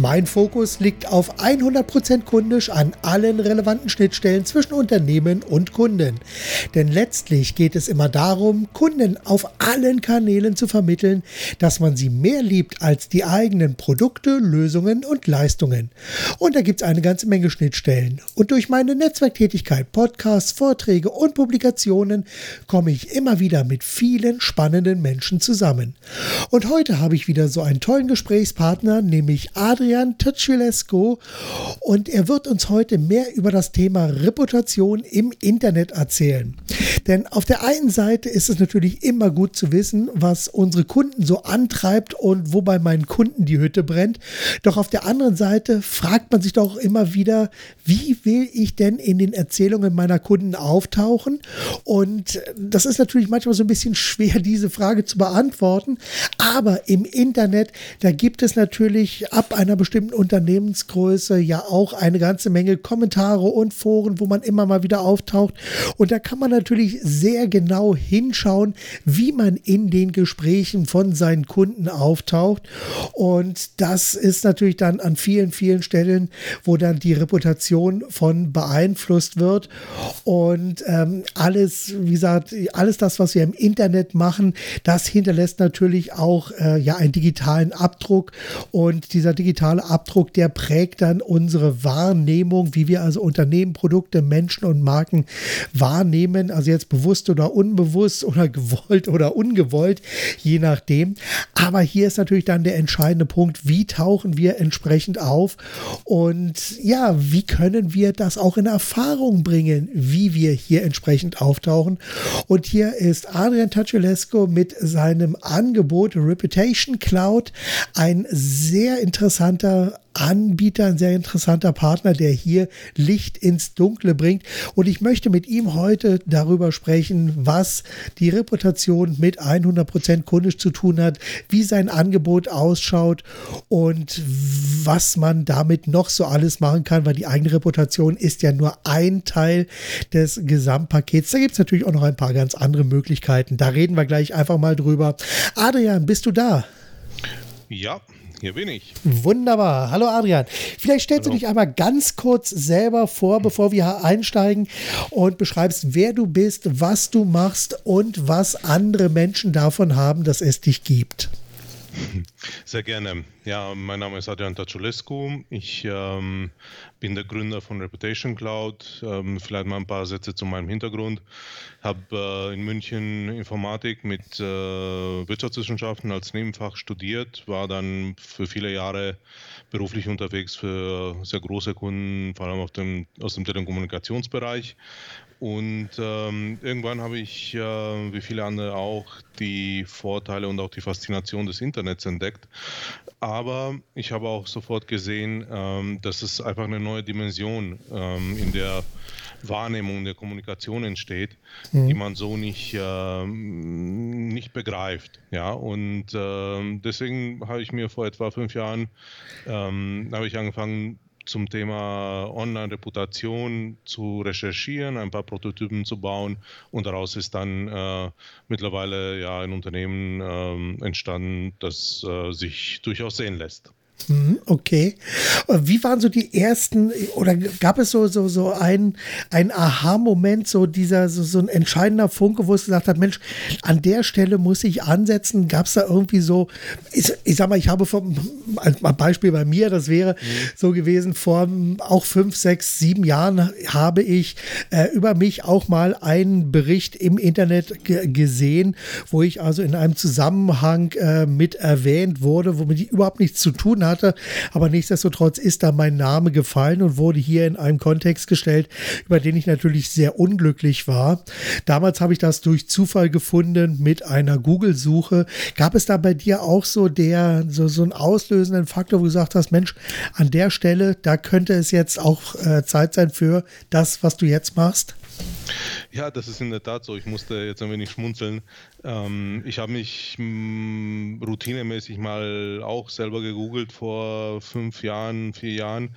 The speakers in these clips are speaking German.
Mein Fokus liegt auf 100% kundisch an allen relevanten Schnittstellen zwischen Unternehmen und Kunden. Denn letztlich geht es immer darum, Kunden auf allen Kanälen zu vermitteln, dass man sie mehr liebt als die eigenen Produkte, Lösungen und Leistungen. Und da gibt es eine ganze Menge Schnittstellen. Und durch meine Netzwerktätigkeit, Podcasts, Vorträge und Publikationen komme ich immer wieder mit vielen spannenden Menschen zusammen. Und heute habe ich wieder so einen tollen Gesprächspartner, nämlich Adrian Adrian Tăciulescu und er wird uns heute mehr über das Thema Reputation im Internet erzählen. Denn auf der einen Seite ist es natürlich immer gut zu wissen, was unsere Kunden so antreibt und wo bei meinen Kunden die Hütte brennt. Doch auf der anderen Seite fragt man sich doch immer wieder, wie will ich denn in den Erzählungen meiner Kunden auftauchen? Und das ist natürlich manchmal so ein bisschen schwer, diese Frage zu beantworten. Aber im Internet, da gibt es natürlich ab einer bestimmten Unternehmensgröße ja auch eine ganze Menge Kommentare und Foren, wo man immer mal wieder auftaucht. Und da kann man natürlich sehr genau hinschauen, wie man in den Gesprächen von seinen Kunden auftaucht. Und das ist natürlich dann an vielen, vielen Stellen, wo dann die Reputation von beeinflusst wird. Und ähm, alles, wie gesagt, alles das, was wir im Internet machen, das hinterlässt natürlich auch äh, ja einen digitalen Abdruck. Und dieser digitale digitale Abdruck, der prägt dann unsere Wahrnehmung, wie wir also Unternehmen, Produkte, Menschen und Marken wahrnehmen, also jetzt bewusst oder unbewusst oder gewollt oder ungewollt, je nachdem. Aber hier ist natürlich dann der entscheidende Punkt, wie tauchen wir entsprechend auf und ja, wie können wir das auch in Erfahrung bringen, wie wir hier entsprechend auftauchen. Und hier ist Adrian Tachelesco mit seinem Angebot Reputation Cloud ein sehr interessanter interessanter Anbieter, ein sehr interessanter Partner, der hier Licht ins Dunkle bringt. Und ich möchte mit ihm heute darüber sprechen, was die Reputation mit 100% kundisch zu tun hat, wie sein Angebot ausschaut und was man damit noch so alles machen kann, weil die eigene Reputation ist ja nur ein Teil des Gesamtpakets. Da gibt es natürlich auch noch ein paar ganz andere Möglichkeiten. Da reden wir gleich einfach mal drüber. Adrian, bist du da? Ja, hier bin ich. Wunderbar. Hallo Adrian. Vielleicht stellst Hallo. du dich einmal ganz kurz selber vor, bevor wir einsteigen und beschreibst, wer du bist, was du machst und was andere Menschen davon haben, dass es dich gibt. Sehr gerne. Ja, mein Name ist Adrian Taculescu. Ich ähm, bin der Gründer von Reputation Cloud. Ähm, vielleicht mal ein paar Sätze zu meinem Hintergrund. Habe äh, in München Informatik mit äh, Wirtschaftswissenschaften als Nebenfach studiert, war dann für viele Jahre beruflich unterwegs für sehr große Kunden, vor allem dem, aus dem Telekommunikationsbereich und ähm, irgendwann habe ich, äh, wie viele andere auch, die Vorteile und auch die Faszination des Internets entdeckt. Aber ich habe auch sofort gesehen, ähm, dass es einfach eine neue Dimension ähm, in der Wahrnehmung der Kommunikation entsteht, mhm. die man so nicht, äh, nicht begreift. Ja, und äh, deswegen habe ich mir vor etwa fünf Jahren ähm, habe ich angefangen, zum Thema Online-Reputation zu recherchieren, ein paar Prototypen zu bauen und daraus ist dann äh, mittlerweile ja ein Unternehmen äh, entstanden, das äh, sich durchaus sehen lässt. Mhm, okay. Wie waren so die ersten, oder gab es so, so, so einen, einen Aha-Moment, so dieser, so, so ein entscheidender Funke, wo es gesagt hat, Mensch, an der Stelle muss ich ansetzen? Gab es da irgendwie so, ich, ich sag mal, ich habe vom, ein Beispiel bei mir, das wäre mhm. so gewesen, vor auch fünf, sechs, sieben Jahren habe ich äh, über mich auch mal einen Bericht im Internet gesehen, wo ich also in einem Zusammenhang äh, mit erwähnt wurde, womit ich überhaupt nichts zu tun habe hatte. Aber nichtsdestotrotz ist da mein Name gefallen und wurde hier in einem Kontext gestellt, über den ich natürlich sehr unglücklich war. Damals habe ich das durch Zufall gefunden mit einer Google-Suche. Gab es da bei dir auch so der, so, so einen auslösenden Faktor, wo du gesagt hast, Mensch, an der Stelle, da könnte es jetzt auch äh, Zeit sein für das, was du jetzt machst? Ja, das ist in der Tat so. Ich musste jetzt ein wenig schmunzeln. Ähm, ich habe mich mh, hm, routinemäßig mal auch selber gegoogelt vor fünf Jahren, vier Jahren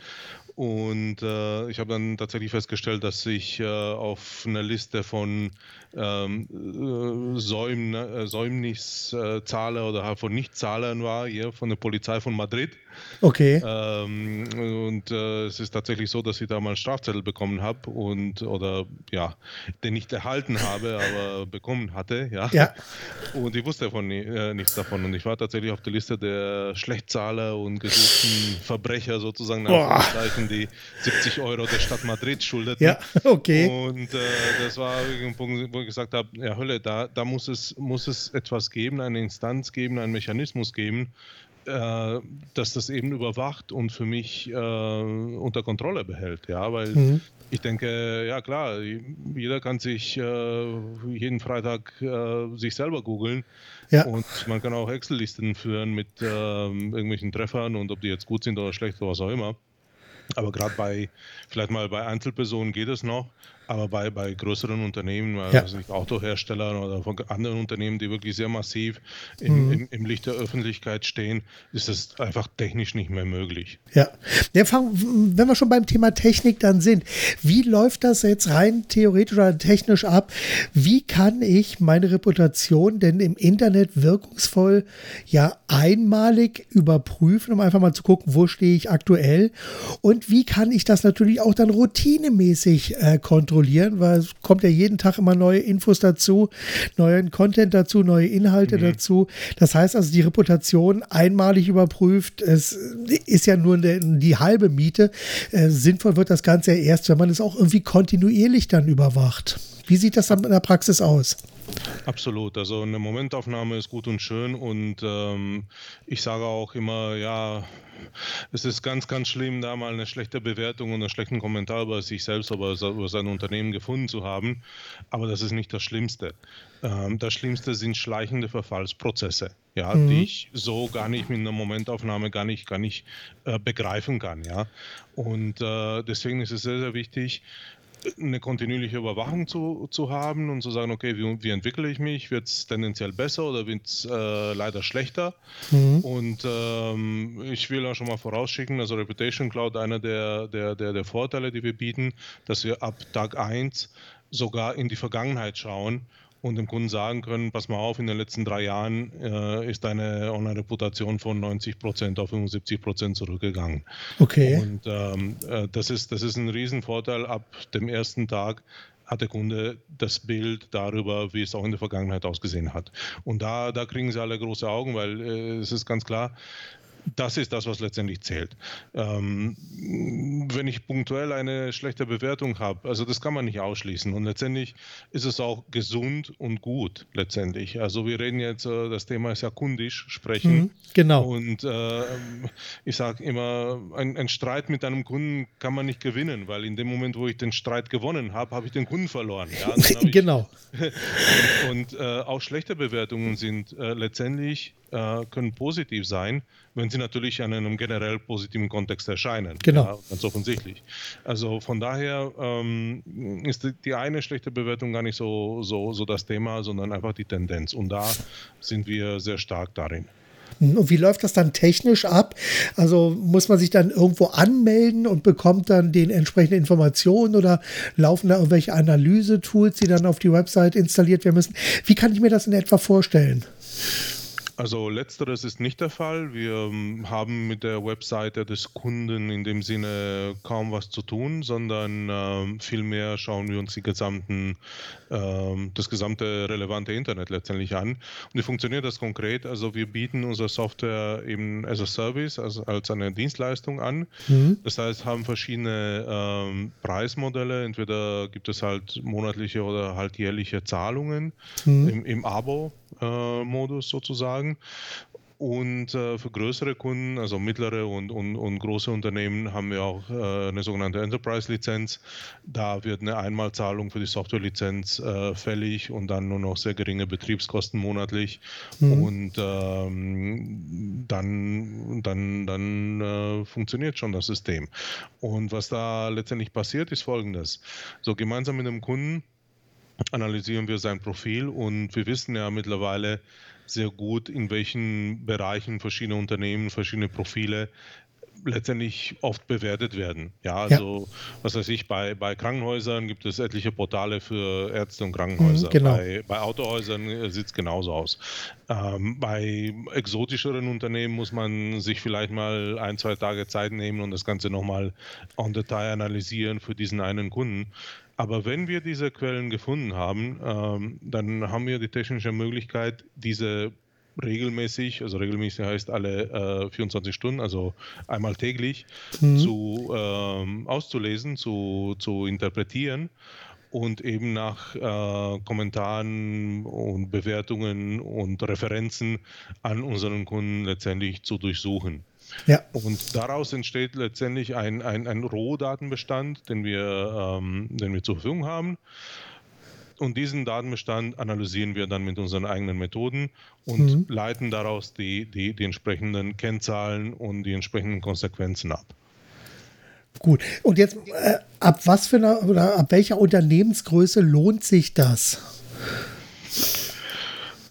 Und äh, ich habe dann tatsächlich festgestellt, dass ich äh, auf einer Liste von ähm, äh, Säum, äh, Säumniszahler oder halt von Nichtzahlern war, hier von der Polizei von Madrid. Okay. Ähm, und äh, es ist tatsächlich so, dass ich da mal einen Strafzettel bekommen habe und oder ja, den nicht erhalten habe, aber bekommen hatte, ja. ja. Und ich wusste davon äh, nichts davon. Und ich war tatsächlich auf der Liste der Schlechtzahler und gesuchten Verbrecher sozusagen, die 70 Euro der Stadt Madrid schuldeten. Ja, okay. Und äh, das war ein Punkt, ich gesagt habe, ja Hölle, da, da muss, es, muss es etwas geben, eine Instanz geben, einen Mechanismus geben, äh, dass das eben überwacht und für mich äh, unter Kontrolle behält. Ja, weil mhm. ich denke, ja klar, jeder kann sich äh, jeden Freitag äh, sich selber googeln. Ja. Und man kann auch Excel-Listen führen mit ähm, irgendwelchen Treffern und ob die jetzt gut sind oder schlecht oder was auch immer. Aber gerade bei, vielleicht mal bei Einzelpersonen geht es noch. Aber bei, bei größeren Unternehmen, ja. also Autoherstellern oder von anderen Unternehmen, die wirklich sehr massiv im, mhm. im, im, Licht der Öffentlichkeit stehen, ist das einfach technisch nicht mehr möglich. Ja. ja wenn wir schon beim Thema Technik dann sind, wie läuft das jetzt rein theoretisch oder technisch ab? Wie kann ich meine Reputation denn im Internet wirkungsvoll ja einmalig überprüfen, um einfach mal zu gucken, wo stehe ich aktuell? Und wie kann ich das natürlich auch dann routinemäßig äh, kontrollieren? Kontrollieren, weil es kommt ja jeden Tag immer neue Infos dazu, neuen Content dazu, neue Inhalte mhm. dazu. Das heißt also, die Reputation einmalig überprüft, es ist ja nur die halbe Miete. Äh, sinnvoll wird das Ganze ja erst, wenn man es auch irgendwie kontinuierlich dann überwacht. Wie sieht das dann in der Praxis aus? Absolut. Also eine Momentaufnahme ist gut und schön und ähm, ich sage auch immer, ja, es ist ganz, ganz schlimm, da mal eine schlechte Bewertung und einen schlechten Kommentar über sich selbst, oder über sein Unternehmen gefunden zu haben. Aber das ist nicht das Schlimmste. Ähm, das Schlimmste sind schleichende Verfallsprozesse, ja, mhm. die ich so gar nicht mit einer Momentaufnahme gar nicht, gar nicht äh, begreifen kann. Ja. Und äh, deswegen ist es sehr, sehr wichtig, eine kontinuierliche Überwachung zu, zu haben und zu sagen, okay, wie, wie entwickle ich mich? Wird es tendenziell besser oder wird es äh, leider schlechter? Mhm. Und ähm, ich will auch schon mal vorausschicken, also Reputation Cloud, einer der, der, der, der Vorteile, die wir bieten, dass wir ab Tag 1 sogar in die Vergangenheit schauen und dem Kunden sagen können, pass mal auf, in den letzten drei Jahren äh, ist deine Online-Reputation von 90 Prozent auf 75 Prozent zurückgegangen. Okay. Und ähm, äh, das, ist, das ist ein Riesenvorteil. Ab dem ersten Tag hat der Kunde das Bild darüber, wie es auch in der Vergangenheit ausgesehen hat. Und da, da kriegen sie alle große Augen, weil äh, es ist ganz klar, das ist das, was letztendlich zählt. Ähm, wenn ich punktuell eine schlechte Bewertung habe, also das kann man nicht ausschließen. Und letztendlich ist es auch gesund und gut, letztendlich. Also wir reden jetzt, äh, das Thema ist ja kundisch sprechen. Mhm, genau. Und äh, ich sage immer, ein, ein, Streit mit einem Kunden kann man nicht gewinnen, weil in dem Moment, wo ich den Streit gewonnen habe, habe ich den Kunden verloren. Ja? genau. und, und äh, auch schlechte Bewertungen sind äh, letztendlich äh, können positiv sein, wenn sie natürlich in einem generell positiven Kontext erscheinen. Genau. Ja, ganz offensichtlich. Also von daher ähm, ist die, die, eine schlechte Bewertung gar nicht so, so, so das Thema, sondern einfach die Tendenz. Und da sind wir sehr stark darin. Und wie läuft das dann technisch ab? Also muss man sich dann irgendwo anmelden und bekommt dann den entsprechenden Informationen oder laufen da irgendwelche Analyse-Tools, die dann auf die Website installiert werden müssen? Wie kann ich mir das in etwa vorstellen? Also letzteres ist nicht der Fall. Wir ähm, haben mit der Webseite des Kunden in dem Sinne kaum was zu tun, sondern ähm, vielmehr schauen wir uns die gesamten, ähm, das gesamte relevante Internet letztendlich an. Und wie funktioniert das konkret? Also wir bieten unsere Software eben as a Service, also als eine Dienstleistung an. Mhm. Das heißt, haben verschiedene ähm, Preismodelle. Entweder gibt es halt monatliche oder halt jährliche Zahlungen mhm. im, im Abo-Modus äh, sozusagen sagen. Und äh, für größere Kunden, also mittlere und, und, und große Unternehmen, haben wir auch äh, eine sogenannte Enterprise-Lizenz. Da wird eine Einmalzahlung für die Software-Lizenz äh, fällig und dann nur noch sehr geringe Betriebskosten monatlich. Mhm. Und ähm, dann, dann, dann äh, funktioniert schon das System. Und was da letztendlich passiert, ist folgendes. So gemeinsam mit dem Kunden analysieren wir sein Profil und wir wissen ja mittlerweile, sehr gut, in welchen Bereichen verschiedene Unternehmen, verschiedene Profile letztendlich oft bewertet werden. Ja, also ja. was weiß ich, bei, bei Krankenhäusern gibt es etliche Portale für Ärzte und Krankenhäuser. Mhm, genau. bei, bei Autohäusern äh, sieht es genauso aus. Ähm, bei exotischeren Unternehmen muss man sich vielleicht mal ein, zwei Tage Zeit nehmen und das Ganze nochmal en Detail analysieren für diesen einen Kunden. Aber wenn wir diese Quellen gefunden haben, ähm, dann haben wir die technische Möglichkeit, diese regelmäßig, also regelmäßig heißt alle äh, 24 Stunden, also einmal täglich, mhm. zu, ähm, auszulesen, zu, zu interpretieren und eben nach äh, Kommentaren und Bewertungen und Referenzen an unseren Kunden letztendlich zu durchsuchen. Ja. Und daraus entsteht letztendlich ein, ein, ein Rohdatenbestand, den wir, ähm, den wir zur Verfügung haben. Und diesen Datenbestand analysieren wir dann mit unseren eigenen Methoden und mhm. leiten daraus die, die, die entsprechenden Kennzahlen und die entsprechenden Konsequenzen ab. Gut. Und jetzt, äh, ab was für einer oder ab welcher Unternehmensgröße lohnt sich das?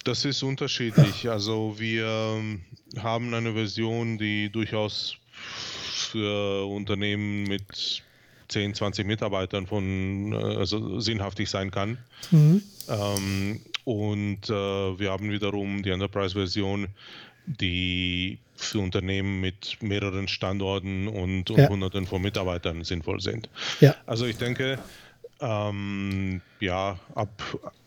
Das ist unterschiedlich. Also wir ähm, haben eine Version, die durchaus für Unternehmen mit 10, 20 Mitarbeitern von äh, also sinnhaftig sein kann. Mhm. Ähm, und äh, wir haben wiederum die Enterprise-Version, die für Unternehmen mit mehreren Standorten und, und ja. Hunderten von Mitarbeitern sinnvoll sind. Ja. Also ich denke, ähm, ja, ab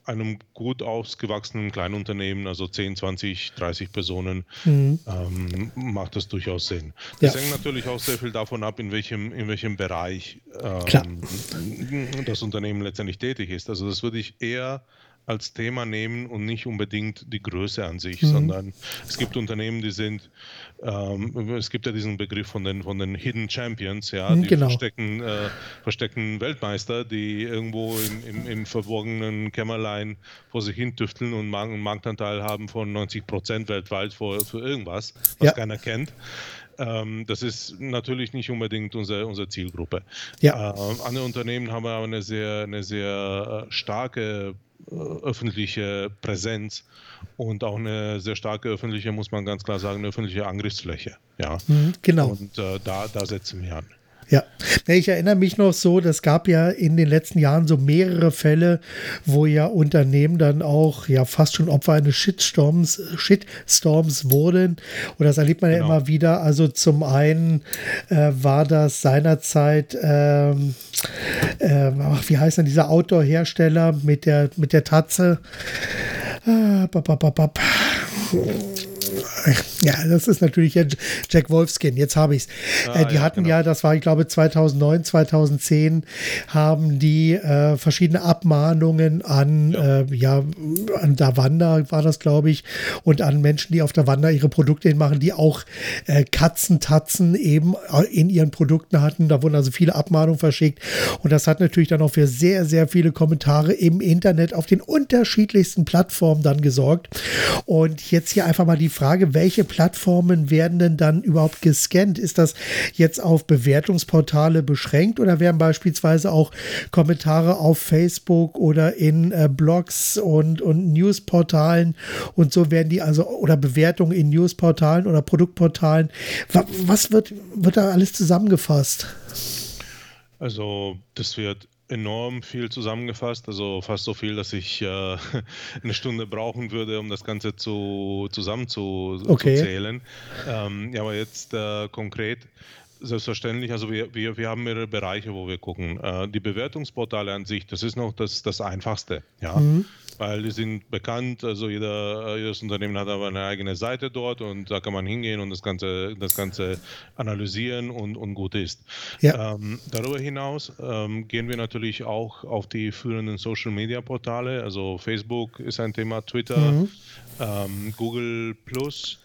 einem gut ausgewachsenen Kleinunternehmen, also 10, 20, 30 Personen, mhm. ähm, macht das durchaus Sinn. Das ja. hängt natürlich auch sehr viel davon ab, in welchem, in welchem Bereich ähm, das Unternehmen letztendlich tätig ist. Also das würde ich eher als Thema nehmen und nicht unbedingt die Größe an sich, mhm. sondern es gibt Unternehmen, die sind, ähm, es gibt ja diesen Begriff von den, von den Hidden Champions, ja, mhm, die genau. verstecken, äh, verstecken Weltmeister, die irgendwo im, im, im, verborgenen Kämmerlein vor sich hin tüfteln und einen Marktanteil haben von 90 Prozent weltweit für, für irgendwas, was ja. keiner kennt ähm, das ist natürlich nicht unbedingt unsere, unsere Zielgruppe. Ja. Äh, andere Unternehmen haben aber eine sehr, eine sehr äh, starke öffentliche Präsenz und auch eine sehr starke öffentliche, muss man ganz klar sagen, eine öffentliche Angriffsfläche. Ja, mhm, genau. Und äh, da, da setzen wir an. Ja, ich erinnere mich noch so, das gab ja in den letzten Jahren so mehrere Fälle, wo ja Unternehmen dann auch ja fast schon Opfer eines Shitstorms, Shitstorms wurden. Und das erlebt man genau. ja immer wieder. Also zum einen äh, war das seinerzeit, ähm, äh, ach, wie heißt denn dieser Outdoor-Hersteller mit der, mit der Tatze? Äh, bap, bap, bap. Ja, das ist natürlich Jack Wolfskin, jetzt habe ich es. Ah, äh, die ja, hatten genau. ja, das war, ich glaube, 2009, 2010, haben die äh, verschiedene Abmahnungen an, ja. Äh, ja, an Davanda war das, glaube ich, und an Menschen, die auf Davanda ihre Produkte hinmachen, die auch äh, Katzentatzen eben äh, in ihren Produkten hatten. Da wurden also viele Abmahnungen verschickt. Und das hat natürlich dann auch für sehr, sehr viele Kommentare im Internet auf den unterschiedlichsten Plattformen dann gesorgt. Und jetzt hier einfach mal die Frage, welche Plattformen werden denn dann überhaupt gescannt? Ist das jetzt auf Bewertungsportale beschränkt oder werden beispielsweise auch Kommentare auf Facebook oder in äh, Blogs und, und Newsportalen und so werden die also oder Bewertungen in Newsportalen oder Produktportalen? Was wird, wird da alles zusammengefasst? Also das wird enorm viel zusammengefasst, also fast so viel, dass ich äh, eine Stunde brauchen würde, um das Ganze zu, zusammen zu, okay. zu zählen. Ähm, ja, aber jetzt äh, konkret, selbstverständlich, also wir, wir, wir haben mehrere Bereiche, wo wir gucken. Äh, die Bewertungsportale an sich, das ist noch das, das Einfachste. Ja? Mhm weil die sind bekannt. Also jeder, jedes Unternehmen hat aber eine eigene Seite dort und da kann man hingehen und das Ganze, das Ganze analysieren und, und gut ist. Ja. Ähm, darüber hinaus ähm, gehen wir natürlich auch auf die führenden Social Media Portale. Also Facebook ist ein Thema, Twitter, mhm. ähm, Google Plus.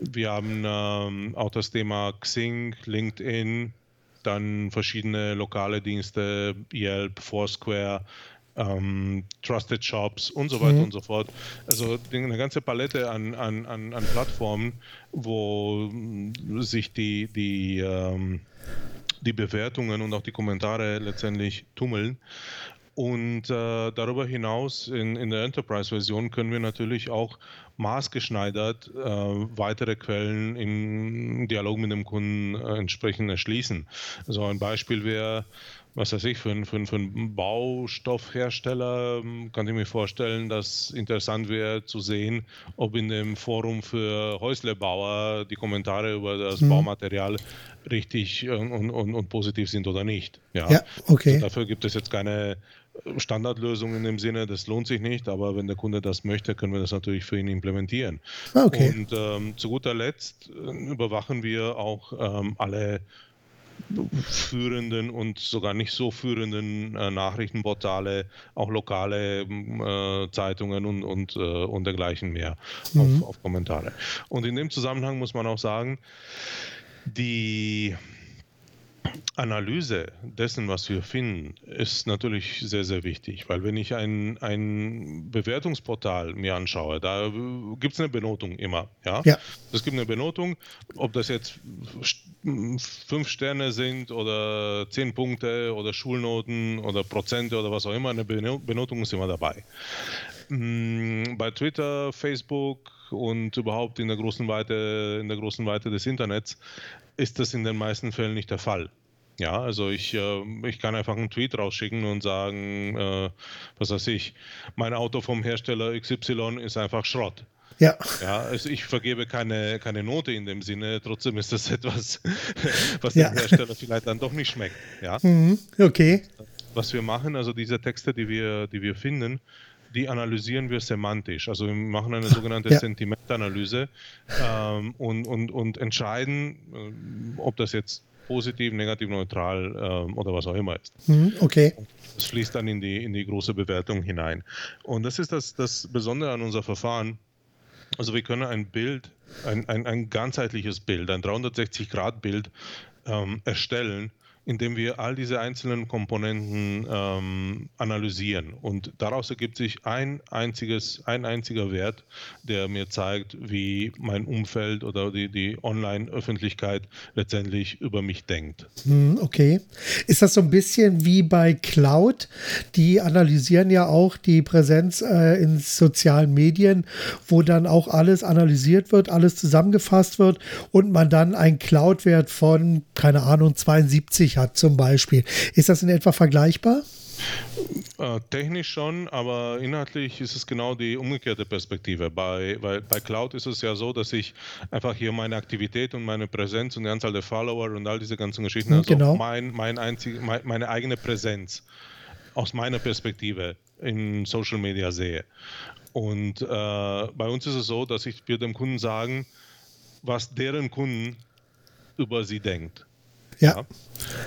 Wir haben ähm, auch das Thema Xing, LinkedIn, dann verschiedene lokale Dienste, Yelp, Foursquare, ähm, Trusted Shops und so weiter mhm. und so fort. Also eine ganze Palette an, an, an, an Plattformen, wo sich die, die, ähm, die Bewertungen und auch die Kommentare letztendlich tummeln. Und äh, darüber hinaus in, in der Enterprise-Version können wir natürlich auch maßgeschneidert äh, weitere Quellen im Dialog mit dem Kunden äh, entsprechend erschließen. So ein Beispiel wäre, was weiß ich, für, einen, für, für einen Baustoffhersteller ähm, kann ich mir vorstellen, dass interessant wäre zu sehen, ob in dem Forum für Häuslebauer die Kommentare über das mhm. Baumaterial richtig und, und, und, positiv sind oder nicht. Ja, ja okay. Also dafür gibt es jetzt keine Standardlösung in dem Sinne, das lohnt sich nicht, aber wenn der Kunde das möchte, können wir das natürlich für ihn implementieren. Ah, okay. Und ähm, zu guter Letzt äh, überwachen wir auch ähm, alle führenden und sogar nicht so führenden äh, Nachrichtenportale, auch lokale äh, Zeitungen und, und, äh, und dergleichen mehr mhm. auf, auf Kommentare. Und in dem Zusammenhang muss man auch sagen, die Analyse dessen, was wir finden, ist natürlich sehr, sehr wichtig, weil wenn ich ein, ein Bewertungsportal mir anschaue, da gibt es eine Benotung immer. Ja? ja. Es gibt eine Benotung, ob das jetzt fünf Sterne sind oder zehn Punkte oder Schulnoten oder Prozente oder was auch immer, eine Benotung ist immer dabei. Mm, bei Twitter, Facebook und überhaupt in der großen Weite, in der großen Weite des Internets ist das in den meisten Fällen nicht der Fall. Ja, also ich, äh, ich kann einfach einen Tweet rausschicken und sagen, äh, was weiß ich, mein Auto vom Hersteller XY ist einfach Schrott. Ja. Ja, also ich vergebe keine, keine Note in dem Sinne, trotzdem ist das etwas, was ja. dem Hersteller vielleicht dann doch nicht schmeckt. Ja. Mhm, okay. Was wir machen, also diese Texte, die wir, die wir finden, die analysieren wir semantisch. Also wir machen eine sogenannte ja. Sentimentanalyse ähm, und, und, und entscheiden, äh, ob das jetzt positiv, negativ, neutral ähm, oder was auch immer ist. Mhm, okay. Das fließt dann in die, in die große Bewertung hinein. Und das ist das, das Besondere an unser Verfahren. Also wir können ein Bild, ein, ein, ein ganzheitliches Bild, ein 360-Grad-Bild ähm, erstellen, indem wir all diese einzelnen Komponenten ähm, analysieren. Und daraus ergibt sich ein einziges, ein einziger Wert, der mir zeigt, wie mein Umfeld oder die, die Online-Öffentlichkeit letztendlich über mich denkt. Hm, okay. Ist das so ein bisschen wie bei Cloud? Die analysieren ja auch die Präsenz äh, in sozialen Medien, wo dann auch alles analysiert wird, alles zusammengefasst wird und man dann einen Cloud-Wert von, keine Ahnung, 72 nötig hat zum Beispiel. Ist das in etwa vergleichbar? Äh, technisch schon, aber inhaltlich ist es genau die umgekehrte Perspektive. Bei, bei, bei Cloud ist es ja so, dass ich einfach hier meine Aktivität und meine Präsenz und die Anzahl der Follower und all diese ganzen Geschichten, also genau. mein, mein einzig, mein, meine eigene Präsenz aus meiner Perspektive in Social Media sehe. Und äh, bei uns ist es so, dass ich wir dem Kunden sagen, was deren Kunden über sie denkt. Ja. ja.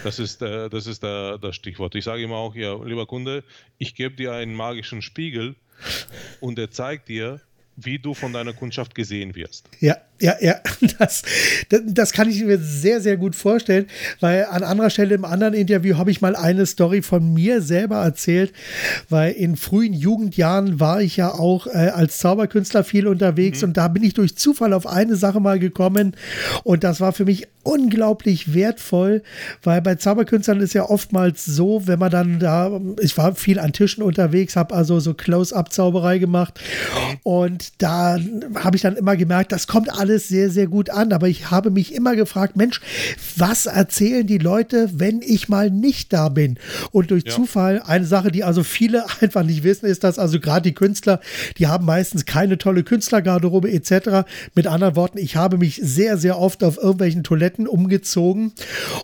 Das ist, äh, das ist der, das Stichwort. Ich sage immer auch, ja, lieber Kunde, ich gebe dir einen magischen Spiegel und er zeigt dir, wie du von deiner Kundschaft gesehen wirst. Ja, ja, ja, das, das kann ich mir sehr, sehr gut vorstellen, weil an anderer Stelle im anderen Interview habe ich mal eine Story von mir selber erzählt, weil in frühen Jugendjahren war ich ja auch äh, als Zauberkünstler viel unterwegs mhm. und da bin ich durch Zufall auf eine Sache mal gekommen und das war für mich unglaublich wertvoll, weil bei Zauberkünstlern ist ja oftmals so, wenn man dann da, ich war viel an Tischen unterwegs, habe also so Close-Up-Zauberei gemacht und da habe ich dann immer gemerkt, das kommt alles alles sehr, sehr gut an. Aber ich habe mich immer gefragt, Mensch, was erzählen die Leute, wenn ich mal nicht da bin? Und durch ja. Zufall, eine Sache, die also viele einfach nicht wissen, ist, dass also gerade die Künstler, die haben meistens keine tolle Künstlergarderobe etc. Mit anderen Worten, ich habe mich sehr, sehr oft auf irgendwelchen Toiletten umgezogen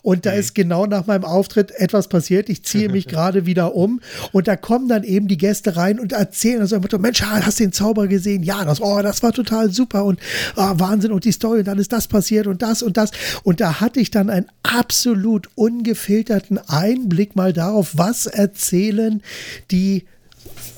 und da mhm. ist genau nach meinem Auftritt etwas passiert. Ich ziehe mich gerade wieder um und da kommen dann eben die Gäste rein und erzählen also Mensch, hast du den Zauber gesehen? Ja, das, oh, das war total super und oh, Wahnsinn und die Story und dann ist das passiert und das und das. Und da hatte ich dann einen absolut ungefilterten Einblick mal darauf, was erzählen die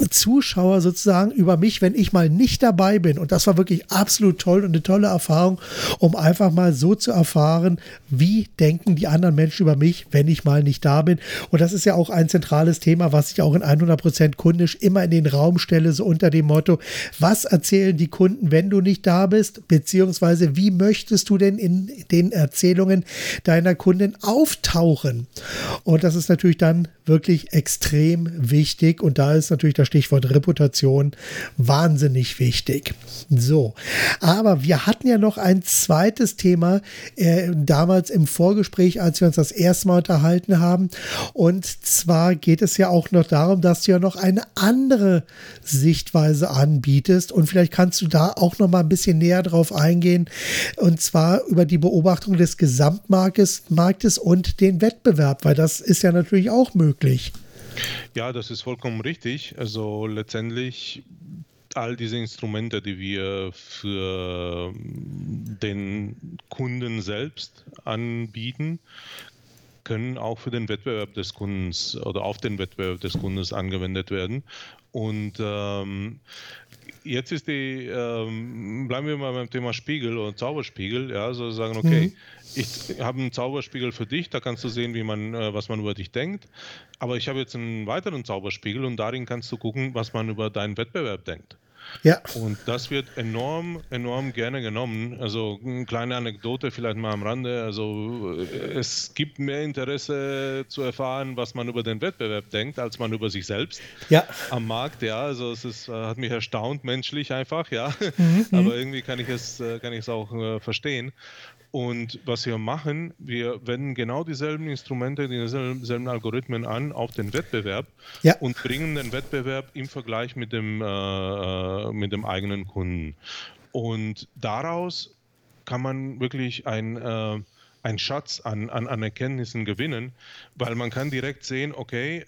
Zuschauer sozusagen über mich, wenn ich mal nicht dabei bin. Und das war wirklich absolut toll und eine tolle Erfahrung, um einfach mal so zu erfahren, wie denken die anderen Menschen über mich, wenn ich mal nicht da bin. Und das ist ja auch ein zentrales Thema, was ich auch in 100% kundisch immer in den Raum stelle, so unter dem Motto, was erzählen die Kunden, wenn du nicht da bist, beziehungsweise wie möchtest du denn in den Erzählungen deiner Kunden auftauchen? Und das ist natürlich dann wirklich extrem wichtig. Und da ist natürlich das Stichwort Reputation wahnsinnig wichtig. So, aber wir hatten ja noch ein zweites Thema äh, damals im Vorgespräch, als wir uns das erste Mal unterhalten haben. Und zwar geht es ja auch noch darum, dass du ja noch eine andere Sichtweise anbietest. Und vielleicht kannst du da auch noch mal ein bisschen näher drauf eingehen. Und zwar über die Beobachtung des Gesamtmarktes Marktes und den Wettbewerb, weil das ist ja natürlich auch möglich. Ja, das ist vollkommen richtig. Also letztendlich all diese Instrumente, die wir für den Kunden selbst anbieten, können auch für den Wettbewerb des Kundens oder auf den Wettbewerb des Kundens angewendet werden. Und ähm, jetzt ist die, ähm, bleiben wir mal beim Thema Spiegel oder Zauberspiegel, ja, also sagen, okay, mhm. Ich habe einen Zauberspiegel für dich, da kannst du sehen, wie man, äh, was man über dich denkt, aber ich habe jetzt einen weiteren Zauberspiegel und darin kannst du gucken, was man über deinen Wettbewerb denkt. Ja. Und das wird enorm, enorm gerne genommen. Also eine kleine Anekdote vielleicht mal am Rande. Also es gibt mehr Interesse zu erfahren, was man über den Wettbewerb denkt, als man über sich selbst ja. am Markt. Ja, also es ist, äh, hat mich erstaunt, menschlich einfach, ja. Mhm. mhm. Aber irgendwie kann ich es, äh, kann ich es auch äh, verstehen. Und was wir machen, wir wenden genau dieselben Instrumente, dieselben Algorithmen an auf den Wettbewerb ja. und bringen den Wettbewerb im Vergleich mit dem, äh, äh, mit dem eigenen Kunden. Und daraus kann man wirklich ein, äh, ein Schatz an, an, an Erkenntnissen gewinnen, weil man kann direkt sehen, okay, äh,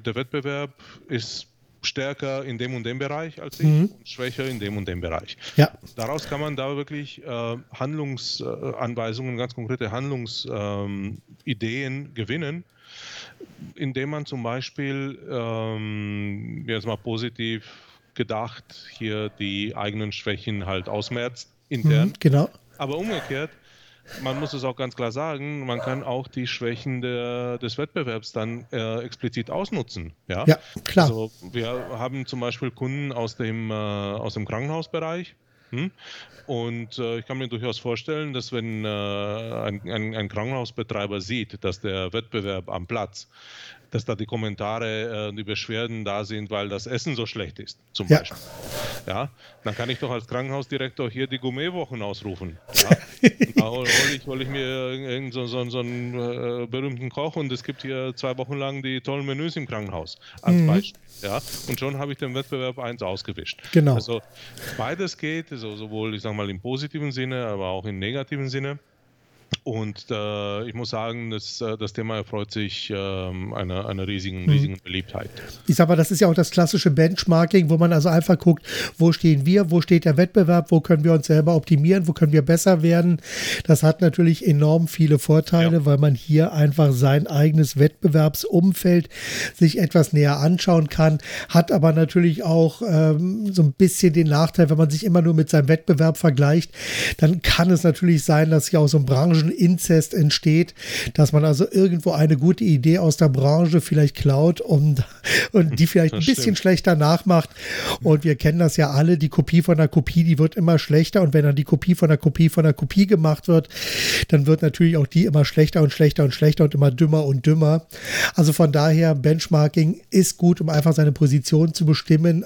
der Wettbewerb ist stärker in dem und dem Bereich als ich mhm. und schwächer in dem und dem Bereich. Ja. Daraus kann man da wirklich äh, Handlungsanweisungen, ganz konkrete Handlungsideen ähm, gewinnen, indem man zum Beispiel, ähm, jetzt mal positiv gedacht, hier die eigenen Schwächen halt ausmerzt intern. Mhm, genau. Aber umgekehrt, man muss es auch ganz klar sagen, man kann auch die Schwächen der, des Wettbewerbs dann äh, explizit ausnutzen. Ja? ja, klar. Also wir haben zum Beispiel Kunden aus dem, äh, aus dem Krankenhausbereich. Hm? Und äh, ich kann mir durchaus vorstellen, dass wenn äh, ein, ein, ein, Krankenhausbetreiber sieht, dass der Wettbewerb am Platz dass da die Kommentare, äh, die Beschwerden da sind, weil das Essen so schlecht ist, zum ja. Beispiel. Ja, dann kann ich doch als Krankenhausdirektor hier die Gourmetwochen ausrufen. Ja? da hole ich, hol ich mir irgendeinen so, so, so einen äh, berühmten Koch und es gibt hier zwei Wochen lang die tollen Menüs im Krankenhaus als mhm. Beispiel. Ja? Und schon habe ich den Wettbewerb eins ausgewischt. Genau. Also beides geht, also sowohl ich sage mal im positiven Sinne, aber auch im negativen Sinne. Und äh, ich muss sagen, das, äh, das Thema erfreut sich äh, einer, einer riesigen, mhm. riesigen Beliebtheit. Ich sage mal, das ist ja auch das klassische Benchmarking, wo man also einfach guckt, wo stehen wir, wo steht der Wettbewerb, wo können wir uns selber optimieren, wo können wir besser werden. Das hat natürlich enorm viele Vorteile, ja. weil man hier einfach sein eigenes Wettbewerbsumfeld sich etwas näher anschauen kann, hat aber natürlich auch ähm, so ein bisschen den Nachteil, wenn man sich immer nur mit seinem Wettbewerb vergleicht, dann kann es natürlich sein, dass sich auch so ein Branchen Brancheninzest entsteht, dass man also irgendwo eine gute Idee aus der Branche vielleicht klaut und, und die vielleicht das ein bisschen stimmt. schlechter nachmacht. Und wir kennen das ja alle, die Kopie von der Kopie, die wird immer schlechter. Und wenn dann die Kopie von der Kopie von der Kopie gemacht wird, dann wird natürlich auch die immer schlechter und schlechter und schlechter und immer dümmer und dümmer. Also von daher, Benchmarking ist gut, um einfach seine Position zu bestimmen,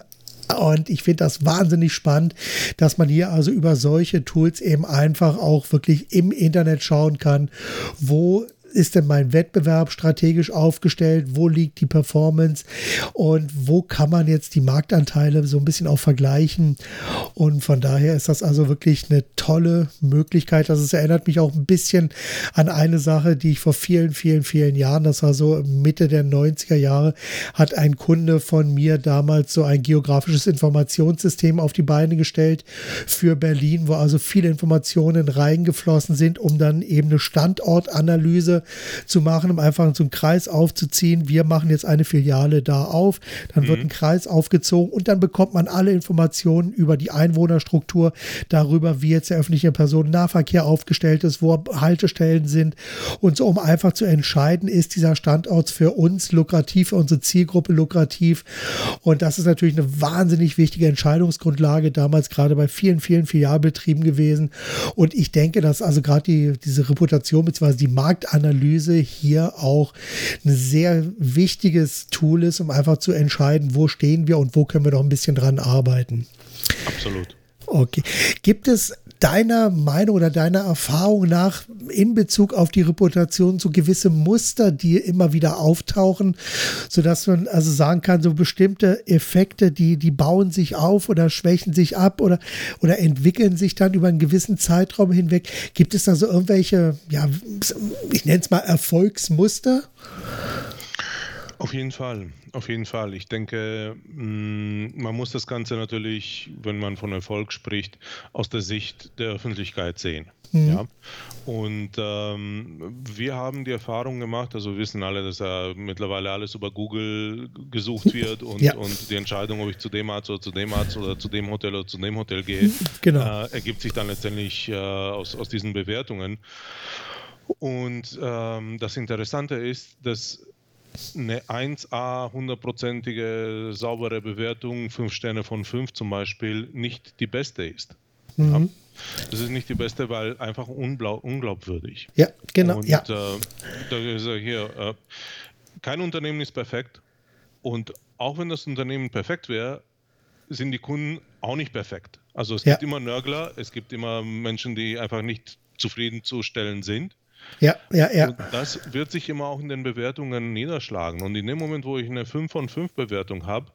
und ich finde das wahnsinnig spannend, dass man hier also über solche Tools eben einfach auch wirklich im Internet schauen kann, wo ist denn mein Wettbewerb strategisch aufgestellt? Wo liegt die Performance? Und wo kann man jetzt die Marktanteile so ein bisschen auch vergleichen? Und von daher ist das also wirklich eine tolle Möglichkeit. Also es erinnert mich auch ein bisschen an eine Sache, die ich vor vielen, vielen, vielen Jahren, das war so Mitte der 90er Jahre, hat ein Kunde von mir damals so ein geografisches Informationssystem auf die Beine gestellt für Berlin, wo also viele Informationen reingeflossen sind, um dann eben eine Standortanalyse zu machen, um einfach so einen Kreis aufzuziehen. Wir machen jetzt eine Filiale da auf, dann mhm. wird ein Kreis aufgezogen und dann bekommt man alle Informationen über die Einwohnerstruktur, darüber, wie jetzt der öffentliche Personennahverkehr aufgestellt ist, wo Haltestellen sind und so, um einfach zu entscheiden, ist dieser Standort für uns lukrativ, für unsere Zielgruppe lukrativ. Und das ist natürlich eine wahnsinnig wichtige Entscheidungsgrundlage damals gerade bei vielen, vielen Filialbetrieben gewesen. Und ich denke, dass also gerade die, diese Reputation bzw. die Marktanalyse Analyse hier auch ein sehr wichtiges Tool ist, um einfach zu entscheiden, wo stehen wir und wo können wir noch ein bisschen dran arbeiten. Absolut. Okay. Gibt es deiner Meinung oder deiner Erfahrung nach in Bezug auf die Reputation so gewisse Muster, die immer wieder auftauchen, sodass man also sagen kann, so bestimmte Effekte, die, die bauen sich auf oder schwächen sich ab oder, oder entwickeln sich dann über einen gewissen Zeitraum hinweg. Gibt es da so irgendwelche, ja, ich nenne es mal Erfolgsmuster? Auf jeden Fall, auf jeden Fall. Ich denke, mm, man muss das Ganze natürlich, wenn man von Erfolg spricht, aus der Sicht der Öffentlichkeit sehen. Mhm. Ja. Und ähm, wir haben die Erfahrung gemacht, also wir wissen alle, dass ja mittlerweile alles über Google gesucht wird und, ja. und die Entscheidung, ob ich zu dem Arzt oder zu dem Arzt oder zu dem Hotel oder zu dem Hotel gehe, genau. äh, ergibt sich dann letztendlich äh, aus, aus diesen Bewertungen. Und ähm, das Interessante ist, dass eine 1A, hundertprozentige, saubere Bewertung, 5 Sterne von 5 zum Beispiel, nicht die beste ist. Mhm. Ja? Das ist nicht die beste, weil einfach unglaubwürdig. Ja, genau. Und, ja. Äh, da ist ja hier, äh, kein Unternehmen ist perfekt und auch wenn das Unternehmen perfekt wäre, sind die Kunden auch nicht perfekt. Also es ja. gibt immer Nörgler, es gibt immer Menschen, die einfach nicht zufriedenzustellen sind. Ja, ja, ja. Und das wird sich immer auch in den Bewertungen niederschlagen. Und in dem Moment, wo ich eine 5 von 5 Bewertung habe,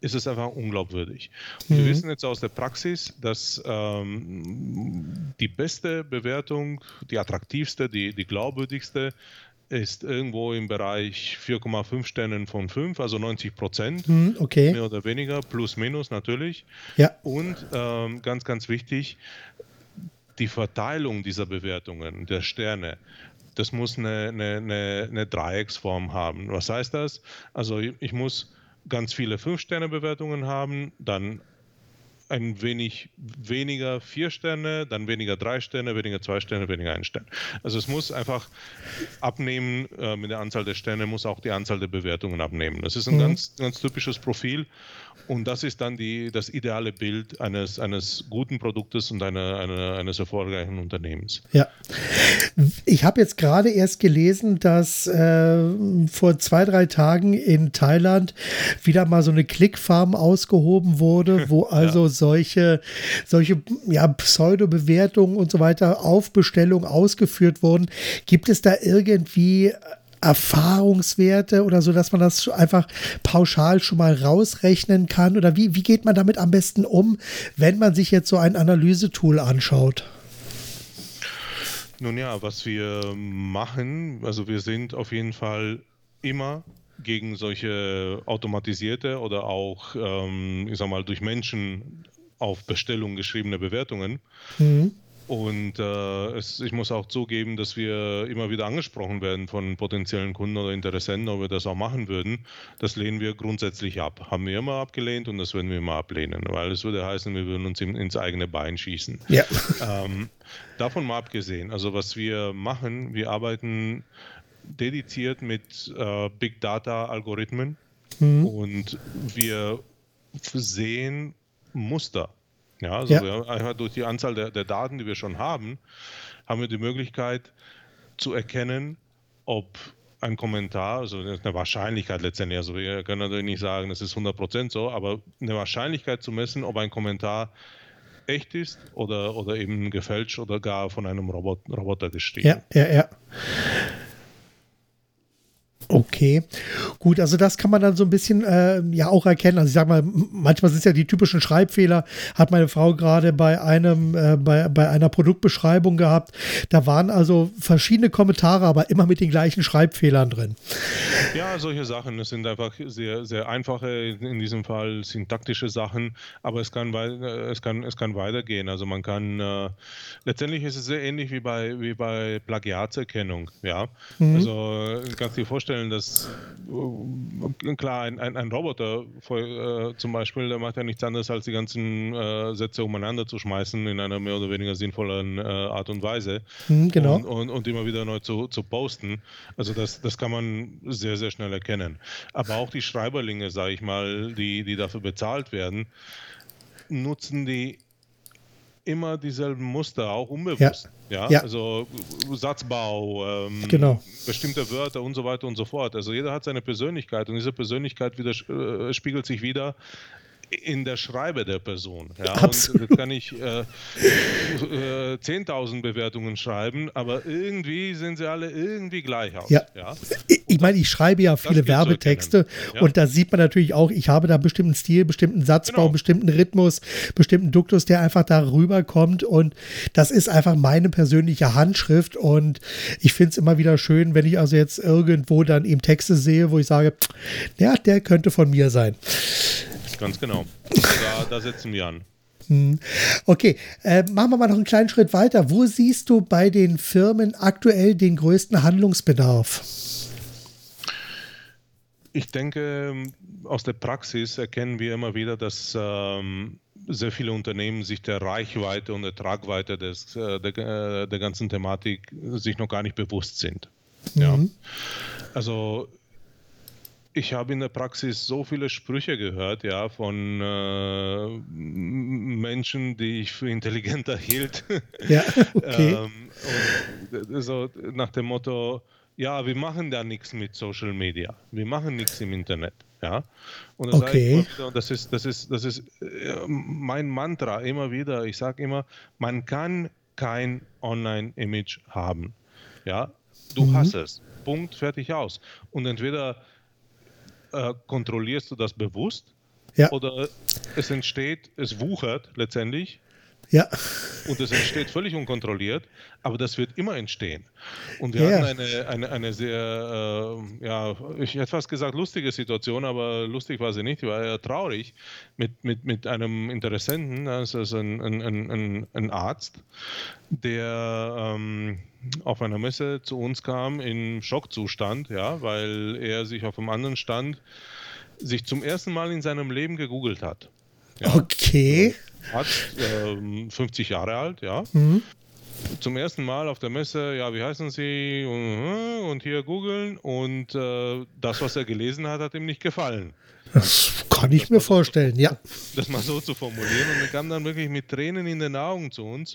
ist es einfach unglaubwürdig. Mhm. Wir wissen jetzt aus der Praxis, dass ähm, die beste Bewertung, die attraktivste, die, die glaubwürdigste, ist irgendwo im Bereich 4,5 Sternen von 5, also 90 Prozent, mhm, okay. mehr oder weniger, plus minus natürlich. Ja. Und ähm, ganz, ganz wichtig, die Verteilung dieser Bewertungen, der Sterne, das muss eine, eine, eine, Dreiecksform haben. Was heißt das? Also ich muss ganz viele Fünf-Sterne-Bewertungen haben, dann ein wenig weniger vier Sterne, dann weniger drei Sterne, weniger zwei Sterne, weniger ein Stern. Also es muss einfach abnehmen äh, mit der Anzahl der Sterne, muss auch die Anzahl der Bewertungen abnehmen. Das ist ein mhm. ganz, ganz typisches Profil und das ist dann die, das ideale Bild eines, eines guten Produktes und eine, eine, eines erfolgreichen Unternehmens. Ja. Ich habe jetzt gerade erst gelesen, dass äh, vor zwei, drei Tagen in Thailand wieder mal so eine Klickfarm ausgehoben wurde, wo also ja. Solche, solche ja, Pseudo-Bewertungen und so weiter auf Bestellung ausgeführt wurden. Gibt es da irgendwie Erfahrungswerte oder so, dass man das einfach pauschal schon mal rausrechnen kann? Oder wie, wie geht man damit am besten um, wenn man sich jetzt so ein Analysetool anschaut? Nun ja, was wir machen, also wir sind auf jeden Fall immer gegen solche automatisierte oder auch, ähm, ich sag mal, durch Menschen auf Bestellung geschriebene Bewertungen. Mhm. Und äh, es, ich muss auch zugeben, dass wir immer wieder angesprochen werden von potenziellen Kunden oder Interessenten, ob wir das auch machen würden. Das lehnen wir grundsätzlich ab. Haben wir immer abgelehnt und das werden wir immer ablehnen, weil es würde heißen, wir würden uns in, ins eigene Bein schießen. Ja. Ähm, davon mal abgesehen, also was wir machen, wir arbeiten dediziert mit äh, Big Data Algorithmen mhm. und wir sehen Muster. Ja, also ja. einfach durch die Anzahl der, der Daten, die wir schon haben, haben wir die Möglichkeit zu erkennen, ob ein Kommentar, also eine Wahrscheinlichkeit letztendlich, also wir können natürlich nicht sagen, es ist 100% so, aber eine Wahrscheinlichkeit zu messen, ob ein Kommentar echt ist oder, oder eben gefälscht oder gar von einem Robot, Roboter geschrieben. Ja, ja, ja. och Okay, gut, also das kann man dann so ein bisschen äh, ja auch erkennen. Also ich sag mal, manchmal sind es ja die typischen Schreibfehler, hat meine Frau gerade bei einem, äh, bei, bei einer Produktbeschreibung gehabt. Da waren also verschiedene Kommentare, aber immer mit den gleichen Schreibfehlern drin. Ja, solche Sachen, das sind einfach sehr, sehr einfache, in diesem Fall syntaktische Sachen, aber es kann, es kann, es kann weitergehen. Also man kann, äh, letztendlich ist es sehr ähnlich wie bei, wie bei Plagiatserkennung, ja. Mhm. Also kannst du dir vorstellen, dass äh, klar, ein, ein, ein Roboter äh, zum Beispiel, der macht ja nichts anderes, als die ganzen äh, Sätze umeinander zu schmeißen in einer mehr oder weniger sinnvollen äh, Art und Weise. Mhm, genau. Und, und, und, immer wieder neu zu, zu posten. Also das, das kann man sehr, sehr schnell erkennen. Aber auch die Schreiberlinge, sage ich mal, die, die dafür bezahlt werden, nutzen die immer dieselben Muster, auch unbewusst. Ja, ja? Ja. also Satzbau, ähm, Genau. bestimmte Wörter und so weiter und so fort. Also jeder hat seine Persönlichkeit und diese Persönlichkeit wieder, äh, spiegelt sich wieder in der Schreibe der Person. Ja, Absolut. Und kann ich äh, äh, 10.000 Bewertungen schreiben, aber irgendwie sehen sie alle irgendwie gleich aus. Ja. Ja? Ich- meine, ich schreibe ja viele Werbetexte. Ja. und da sieht man natürlich auch, ich habe da bestimmten Stil, bestimmten Satzbau, Genau. bestimmten Rhythmus, bestimmten Duktus, der einfach darüber kommt und das ist einfach meine persönliche Handschrift und ich finde es immer wieder schön, wenn ich also jetzt irgendwo dann eben Texte sehe, wo ich sage, ja, der könnte von mir sein. Ganz genau. Da, da setzen wir an. Okay, äh, machen wir mal noch einen kleinen Schritt weiter. Wo siehst du bei den Firmen aktuell den größten Handlungsbedarf? Ich denke, aus der Praxis erkennen wir immer wieder, dass ähm, sehr viele Unternehmen sich der Reichweite und der Tragweite des, äh, der, äh, der ganzen Thematik sich noch gar nicht bewusst sind. Ja. Also ich habe in der Praxis so viele Sprüche gehört, ja, von äh, Menschen, die ich für intelligenter hielt. Ja, okay. ähm, und so nach dem Motto, ja, wir machen da nichts mit Social Media, wir machen nichts im Internet, ja. Und das, Okay. wieder, und das ist, das ist, das ist äh, mein Mantra immer wieder. Ich sage immer, man kann kein Online-Image haben, ja. Du Mhm. hast es. Punkt, fertig aus. Und entweder äh, kontrollierst du das bewusst? Ja, oder es entsteht, es wuchert letztendlich ja, und es entsteht völlig unkontrolliert, aber das wird immer entstehen. Und wir Ja, hatten eine, eine, eine sehr, äh, ja, ich hätte fast gesagt lustige Situation, aber lustig war sie nicht, die war eher traurig, mit, mit, mit einem Interessenten, das ist ein, ein, ein, ein, Arzt, der ähm, auf einer Messe zu uns kam in Schockzustand, ja, weil er sich auf einem anderen Stand sich zum ersten Mal in seinem Leben gegoogelt hat. Ja. okay. Arzt, ähm, 50 Jahre alt, ja. Mhm. Zum ersten Mal auf der Messe, ja, wie heißen Sie? Und, und hier googeln und äh, das, was er gelesen hat, hat ihm nicht gefallen. Das kann ich mir vorstellen, ja. Das mal so zu formulieren. Und er kam dann wirklich mit Tränen in den Augen zu uns.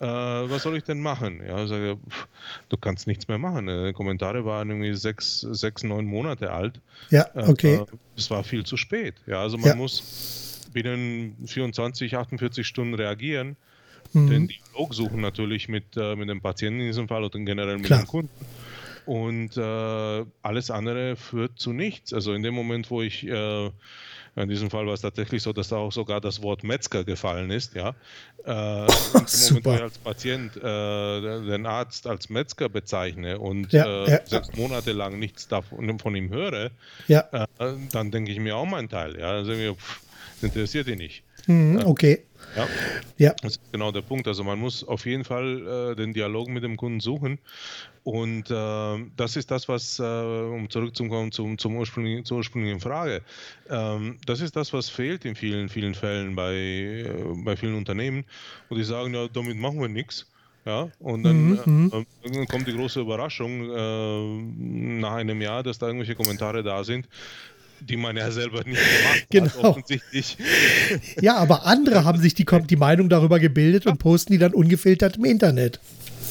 Äh, was soll ich denn machen? Ja, ich sage, pff, du kannst nichts mehr machen. Äh, Die Kommentare waren irgendwie sechs, sechs neun Monate alt. Ja, Äh, okay. äh, Es war viel zu spät. Ja, also man Ja. muss binnen 24, 48 Stunden reagieren. Mhm. Den Dialog suchen natürlich mit, äh, mit dem Patienten in diesem Fall oder generell mit Klar. dem Kunden. Und äh, alles andere führt zu nichts. Also in dem Moment, wo ich, äh, in diesem Fall war es tatsächlich so, dass da auch sogar das Wort Metzger gefallen ist, ja. Äh, in dem Moment, wo ich als Patient äh, den Arzt als Metzger bezeichne und Ja, äh, ja. sechs Monate lang nichts davon von ihm höre, Ja, äh, dann denke ich mir auch meinen Teil. Ja, also pff, das interessiert ihn nicht. mhm, okay. Ja. Ja, Das ist genau der Punkt. Also man muss auf jeden Fall äh, den Dialog mit dem Kunden suchen. Und äh, das ist das, was, äh, um zurückzukommen zum, zum ursprünglichen, zur ursprünglichen Frage, ähm, das ist das, was fehlt in vielen, vielen Fällen bei, äh, bei vielen Unternehmen. Und die sagen, ja, damit machen wir nichts. Ja, und dann, Mhm, äh, dann kommt die große Überraschung äh, nach einem Jahr, dass da irgendwelche Kommentare da sind, die man ja selber nicht gemacht hat, Genau. offensichtlich. ja, aber andere haben sich die, die Meinung darüber gebildet und posten die dann ungefiltert im Internet.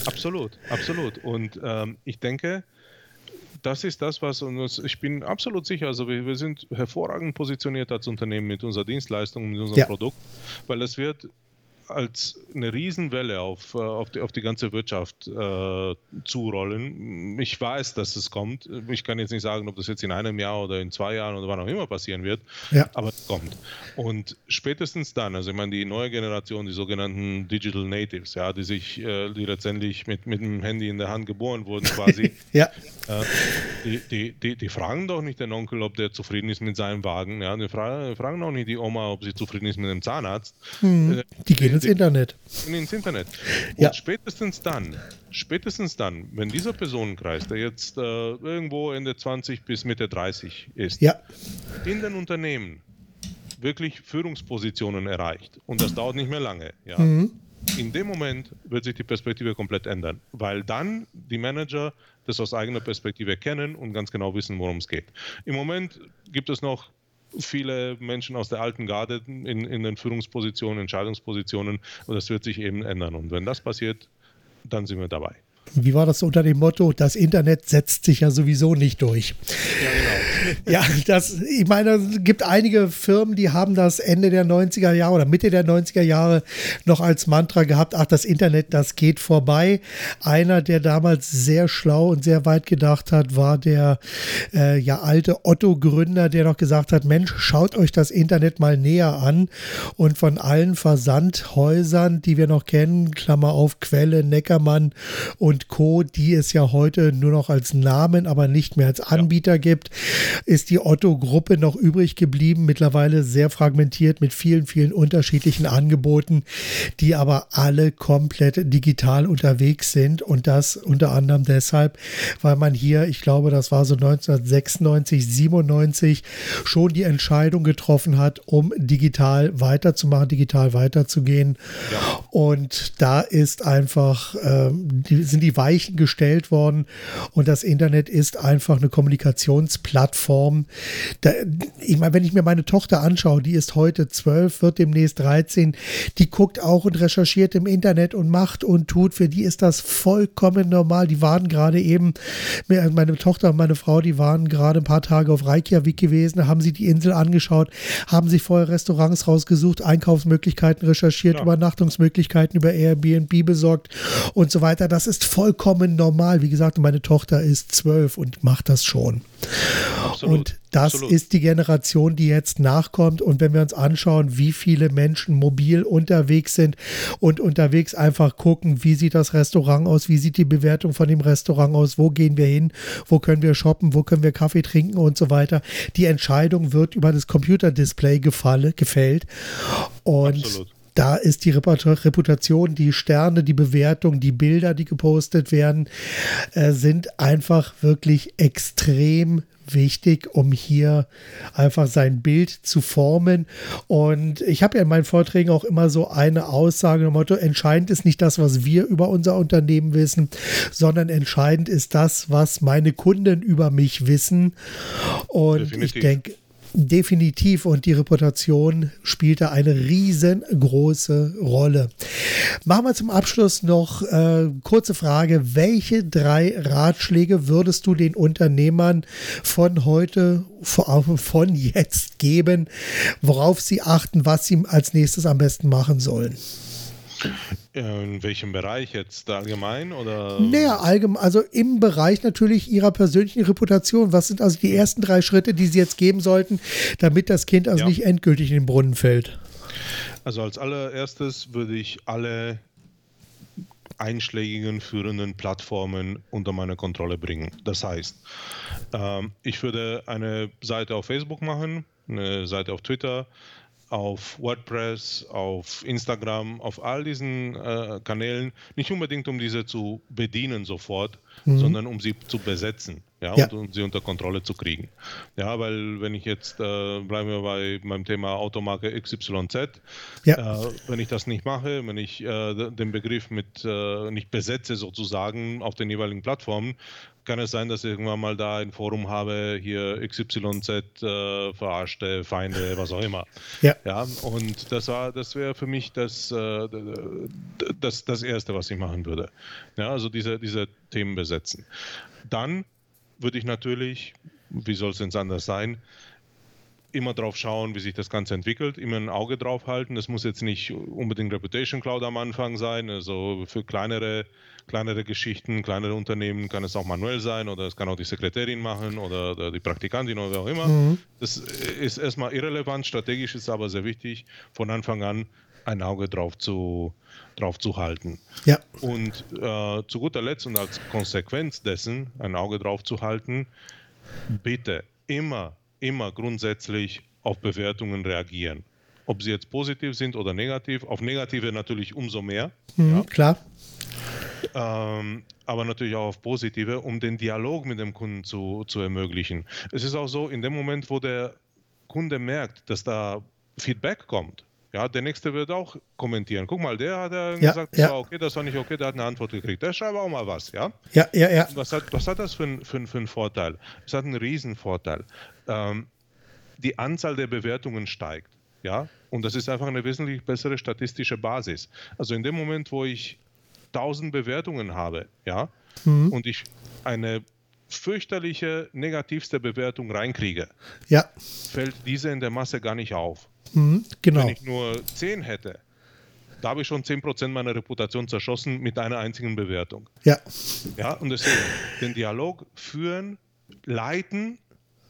Absolut, absolut. Und ähm, ich denke, das ist das, was uns, ich bin absolut sicher, also wir, wir sind hervorragend positioniert als Unternehmen mit unserer Dienstleistung, mit unserem Ja. Produkt, weil es wird als eine Riesenwelle auf, äh, auf, die, auf die ganze Wirtschaft äh, zurollen. Ich weiß, dass es kommt. Ich kann jetzt nicht sagen, ob das jetzt in einem Jahr oder in zwei Jahren oder wann auch immer passieren wird, Ja. aber es kommt. Und spätestens dann, also ich meine, die neue Generation, die sogenannten Digital Natives, ja, die sich, äh, die letztendlich mit, mit dem Handy in der Hand geboren wurden quasi, Ja, äh, die, die, die, die fragen doch nicht den Onkel, ob der zufrieden ist mit seinem Wagen. Ja? Die fragen, fragen auch nicht die Oma, ob sie zufrieden ist mit dem Zahnarzt. Äh, die gehen ins Internet. gehen ins Internet. Und Ja. spätestens dann, spätestens dann, wenn dieser Personenkreis, der jetzt äh, irgendwo Ende 20 bis Mitte 30 ist, Ja, in den Unternehmen wirklich Führungspositionen erreicht, und das dauert nicht mehr lange, ja, Mhm. in dem Moment wird sich die Perspektive komplett ändern, weil dann die Manager das aus eigener Perspektive kennen und ganz genau wissen, worum es geht. Im Moment gibt es noch viele Menschen aus der alten Garde in, in den Führungspositionen, Entscheidungspositionen und das wird sich eben ändern. Und wenn das passiert, dann sind wir dabei. Wie war das unter dem Motto, das Internet setzt sich ja sowieso nicht durch? Ja, genau. ja, das, ich meine, es gibt einige Firmen, die haben das Ende der 90er Jahre oder Mitte der 90er Jahre noch als Mantra gehabt, ach, das Internet, das geht vorbei. Einer, der damals sehr schlau und sehr weit gedacht hat, war der äh, ja alte Otto-Gründer, der noch gesagt hat, Mensch, schaut euch das Internet mal näher an. Und von allen Versandhäusern, die wir noch kennen, Klammer auf Quelle, Neckermann und und Co., die es ja heute nur noch als Namen, aber nicht mehr als Anbieter ja. gibt, ist die Otto-Gruppe noch übrig geblieben, mittlerweile sehr fragmentiert mit vielen, vielen unterschiedlichen Angeboten, die aber alle komplett digital unterwegs sind und das unter anderem deshalb, weil man hier, ich glaube, das war so 1996, 97 schon die Entscheidung getroffen hat, um digital weiterzumachen, digital weiterzugehen. Ja. Und da ist einfach, äh, die, sind die Weichen gestellt worden und das Internet ist einfach eine Kommunikationsplattform. Da, ich meine, wenn ich mir meine Tochter anschaue, die ist heute zwölf, wird demnächst 13, die guckt auch und recherchiert im Internet und macht und tut. Für die ist das vollkommen normal. Die waren gerade eben, meine Tochter und meine Frau, die waren gerade ein paar Tage auf Reykjavik gewesen, haben sie die Insel angeschaut, haben sich vorher Restaurants rausgesucht, Einkaufsmöglichkeiten recherchiert, ja. Übernachtungsmöglichkeiten über Airbnb besorgt und so weiter. Das ist vollkommen normal. Wie gesagt, meine Tochter ist zwölf und macht das schon. Absolut. Und das Absolut. ist die Generation, die jetzt nachkommt. Und wenn wir uns anschauen, wie viele Menschen mobil unterwegs sind und unterwegs einfach gucken, wie sieht das Restaurant aus, wie sieht die Bewertung von dem Restaurant aus, wo gehen wir hin, wo können wir shoppen, wo können wir Kaffee trinken und so weiter. Die Entscheidung wird über das Computerdisplay gefällt. Und Absolut da ist die Reputation, die Sterne, die Bewertung, die Bilder, die gepostet werden, äh, sind einfach wirklich extrem wichtig, um hier einfach sein Bild zu formen. Und ich habe ja in meinen Vorträgen auch immer so eine Aussage im Motto, entscheidend ist nicht das, was wir über unser Unternehmen wissen, sondern entscheidend ist das, was meine Kunden über mich wissen. Und Definitiv. ich denke, Definitiv und die Reputation spielt da eine riesengroße Rolle. Machen wir zum Abschluss noch äh, kurze Frage. Welche drei Ratschläge würdest du den Unternehmern von heute, von jetzt geben, worauf sie achten, was sie als nächstes am besten machen sollen? In welchem Bereich jetzt allgemein oder? Naja, allgemein, also im Bereich natürlich ihrer persönlichen Reputation. Was sind also die ersten drei Schritte, die sie jetzt geben sollten, damit das Kind also ja. nicht endgültig in den Brunnen fällt? Also als allererstes würde ich alle einschlägigen führenden Plattformen unter meine Kontrolle bringen. Das heißt, ähm, ich würde eine Seite auf Facebook machen, eine Seite auf Twitter, auf WordPress, auf Instagram, auf all diesen äh, Kanälen, nicht unbedingt um diese zu bedienen sofort, mhm. sondern um sie zu besetzen ja, ja. Und, um sie unter Kontrolle zu kriegen. Ja, weil wenn ich jetzt, äh, bleiben wir bei meinem Thema Automarke XYZ, ja. äh, wenn ich das nicht mache, wenn ich äh, den Begriff mit äh, nicht besetze sozusagen auf den jeweiligen Plattformen, kann es sein, dass ich irgendwann mal da ein Forum habe, hier XYZ, äh, verarschte Feinde, was auch immer. Ja. ja und das war, das wäre für mich das, äh, das, das Erste, was ich machen würde. Ja, also diese, diese Themen besetzen. Dann würde ich natürlich, wie soll es denn anders sein, immer drauf schauen, wie sich das Ganze entwickelt, immer ein Auge drauf halten. Das muss jetzt nicht unbedingt Reputation Cloud am Anfang sein. Also für kleinere, kleinere Geschichten, kleinere Unternehmen kann es auch manuell sein oder es kann auch die Sekretärin machen oder, oder die Praktikantin oder wer auch immer. Mhm. Das ist erstmal irrelevant, strategisch ist aber sehr wichtig, von Anfang an ein Auge drauf zu, drauf zu halten. Ja. Und äh, zu guter Letzt und als Konsequenz dessen ein Auge drauf zu halten, bitte immer immer grundsätzlich auf Bewertungen reagieren. Ob sie jetzt positiv sind oder negativ. Auf negative natürlich umso mehr. Mhm, ja. Klar. Ähm, aber natürlich auch auf positive, um den Dialog mit dem Kunden zu, zu ermöglichen. Es ist auch so, in dem Moment, wo der Kunde merkt, dass da Feedback kommt, ja, der nächste wird auch kommentieren. Guck mal, der hat ja, gesagt, das ja. war okay, das war nicht okay, der hat eine Antwort gekriegt. Der schreibt auch mal was, ja? Ja, ja, ja. Was hat, was hat das für, für, für einen Vorteil? Es hat einen Riesenvorteil. Ähm, die Anzahl der Bewertungen steigt. Ja, und das ist einfach eine wesentlich bessere statistische Basis. Also in dem Moment, wo ich 1000 Bewertungen habe, ja, mhm. und ich eine fürchterliche negativste Bewertung reinkriege, ja. fällt diese in der Masse gar nicht auf. Mhm, genau. Wenn ich nur 10 hätte, da habe ich schon 10% meiner Reputation zerschossen mit einer einzigen Bewertung. Ja. Ja, und deswegen den Dialog führen, leiten,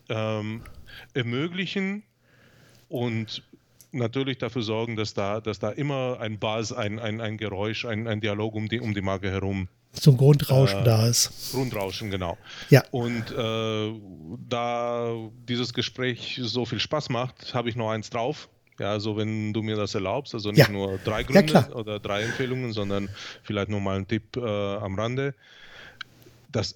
ähm, ermöglichen und natürlich dafür sorgen, dass da, dass da immer ein Buzz, ein, ein, ein Geräusch, ein, ein Dialog um die, um die Marke herum so ein Grundrauschen äh, da ist. Grundrauschen, genau. Ja. Und äh, da dieses Gespräch so viel Spaß macht, habe ich noch eins drauf. Ja, also wenn du mir das erlaubst, also nicht ja. nur drei Gründe ja, oder drei Empfehlungen, sondern vielleicht nur mal ein Tipp äh, am Rande. Das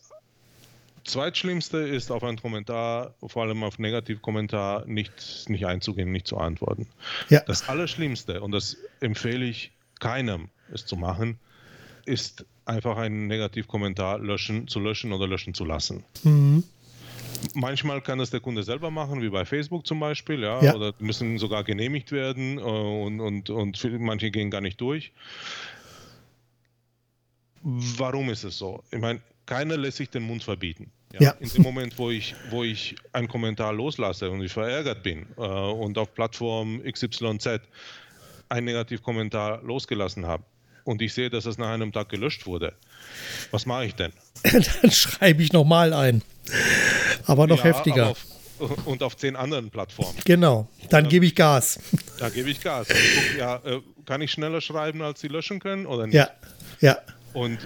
Zweitschlimmste ist auf einen Kommentar, vor allem auf Negativkommentar, nicht, nicht einzugehen, nicht zu antworten. Ja. Das Allerschlimmste, und das empfehle ich keinem, es zu machen, ist einfach einen Negativkommentar löschen, zu löschen oder löschen zu lassen. Mhm. Manchmal kann das der Kunde selber machen, wie bei Facebook zum Beispiel, ja, ja. oder müssen sogar genehmigt werden äh, und, und, und manche gehen gar nicht durch. Warum ist es so? Ich meine, keiner lässt sich den Mund verbieten. Ja? ja? In dem Moment, wo ich, wo ich einen Kommentar loslasse und ich verärgert bin äh, und auf Plattform XYZ einen Negativkommentar losgelassen habe und ich sehe, dass es nach einem Tag gelöscht wurde, was mache ich denn? Dann schreibe ich nochmal ein. Aber noch ja, heftiger. Aber auf, und auf zehn anderen Plattformen. Genau, dann, gebe ich Gas. Da gebe ich Gas. Ich guck, ja, äh, kann ich schneller schreiben, als sie löschen können oder nicht? Ja, ja. Und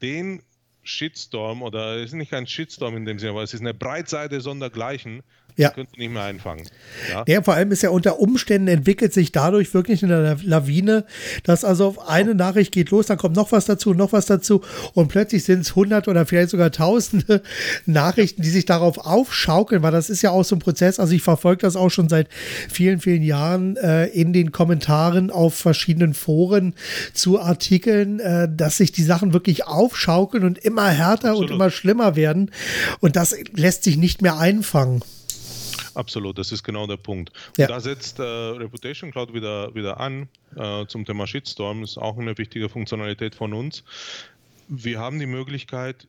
den Shitstorm, oder es ist nicht ein Shitstorm in dem Sinne, aber es ist eine Breitseite sondergleichen, ja. Könnt ihr nicht mehr einfangen. Ja? ja, vor allem ist ja unter Umständen entwickelt sich dadurch wirklich eine Lawine, dass also auf eine Nachricht geht los, dann kommt noch was dazu, noch was dazu und plötzlich sind es hundert oder vielleicht sogar tausende Nachrichten, die sich darauf aufschaukeln, weil das ist ja auch so ein Prozess. Also ich verfolge das auch schon seit vielen, vielen Jahren äh, in den Kommentaren auf verschiedenen Foren zu Artikeln, äh, dass sich die Sachen wirklich aufschaukeln und immer härter Absolut. und immer schlimmer werden. Und das lässt sich nicht mehr einfangen. Absolut, das ist genau der Punkt. Ja. da setzt äh, Reputation Cloud wieder, wieder an äh, zum Thema Shitstorm. Ist auch eine wichtige Funktionalität von uns. Wir haben die Möglichkeit,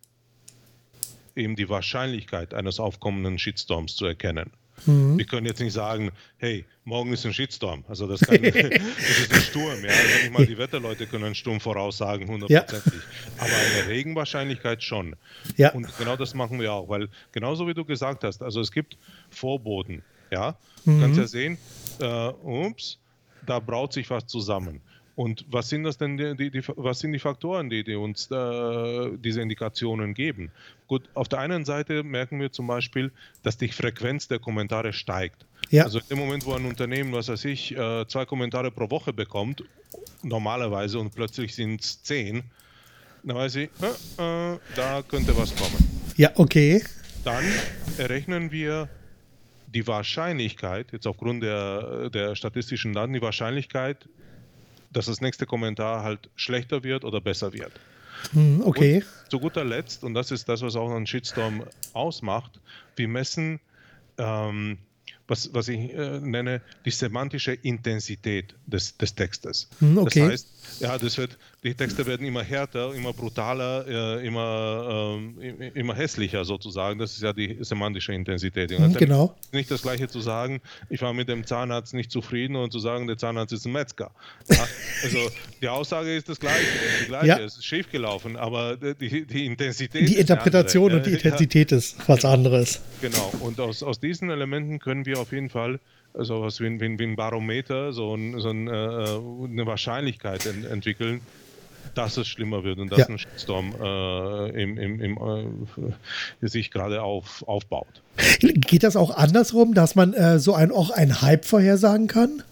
eben die Wahrscheinlichkeit eines aufkommenden Shitstorms zu erkennen. Mhm. Wir können jetzt nicht sagen, hey, morgen ist ein Shitstorm. Also das, kann, das ist ein Sturm. Ja? Also nicht mal die Wetterleute können einen Sturm voraussagen, hundertprozentig. Ja. Aber eine Regenwahrscheinlichkeit schon. Ja. Und genau das machen wir auch, weil genauso wie du gesagt hast, also es gibt Vorboten. Ja, du mhm. kannst ja sehen, äh, ups, da braut sich was zusammen. Und was sind das denn die, die, was sind die Faktoren, die, die uns äh, diese Indikationen geben? Gut, auf der einen Seite merken wir zum Beispiel, dass die Frequenz der Kommentare steigt. Ja. Also im Moment, wo ein Unternehmen, was weiß ich, äh, zwei Kommentare pro Woche bekommt, normalerweise und plötzlich sind es zehn, dann weiß ich, äh, äh, da könnte was kommen. Ja, okay. Dann errechnen wir die Wahrscheinlichkeit, jetzt aufgrund der, der statistischen Daten, die Wahrscheinlichkeit, dass das nächste Kommentar halt schlechter wird oder besser wird. Hm, okay. Und zu guter Letzt, und das ist das, was auch einen Shitstorm ausmacht, wir messen ähm, was, was ich äh, nenne, die semantische Intensität des, des Textes. Hm, okay. Das heißt, ja, das wird, die Texte werden immer härter, immer brutaler, äh, immer, äh, immer hässlicher sozusagen. Das ist ja die semantische Intensität. Hm, genau. Nicht das gleiche zu sagen, ich war mit dem Zahnarzt nicht zufrieden und zu sagen, der Zahnarzt ist ein Metzger. Ja? Also die Aussage ist das gleiche, die gleiche. Ja. es ist schief gelaufen, aber die, die Intensität. Die Interpretation und die Intensität ja. ist was anderes. Genau, und aus, aus diesen Elementen können wir auf jeden Fall so was wie ein, wie ein Barometer, so, ein, so ein, äh, eine Wahrscheinlichkeit ent entwickeln, dass es schlimmer wird und dass ja. ein Shitstorm äh, im, im, im, äh, sich gerade auf, aufbaut. Geht das auch andersrum, dass man äh, so ein, auch einen Hype vorhersagen kann?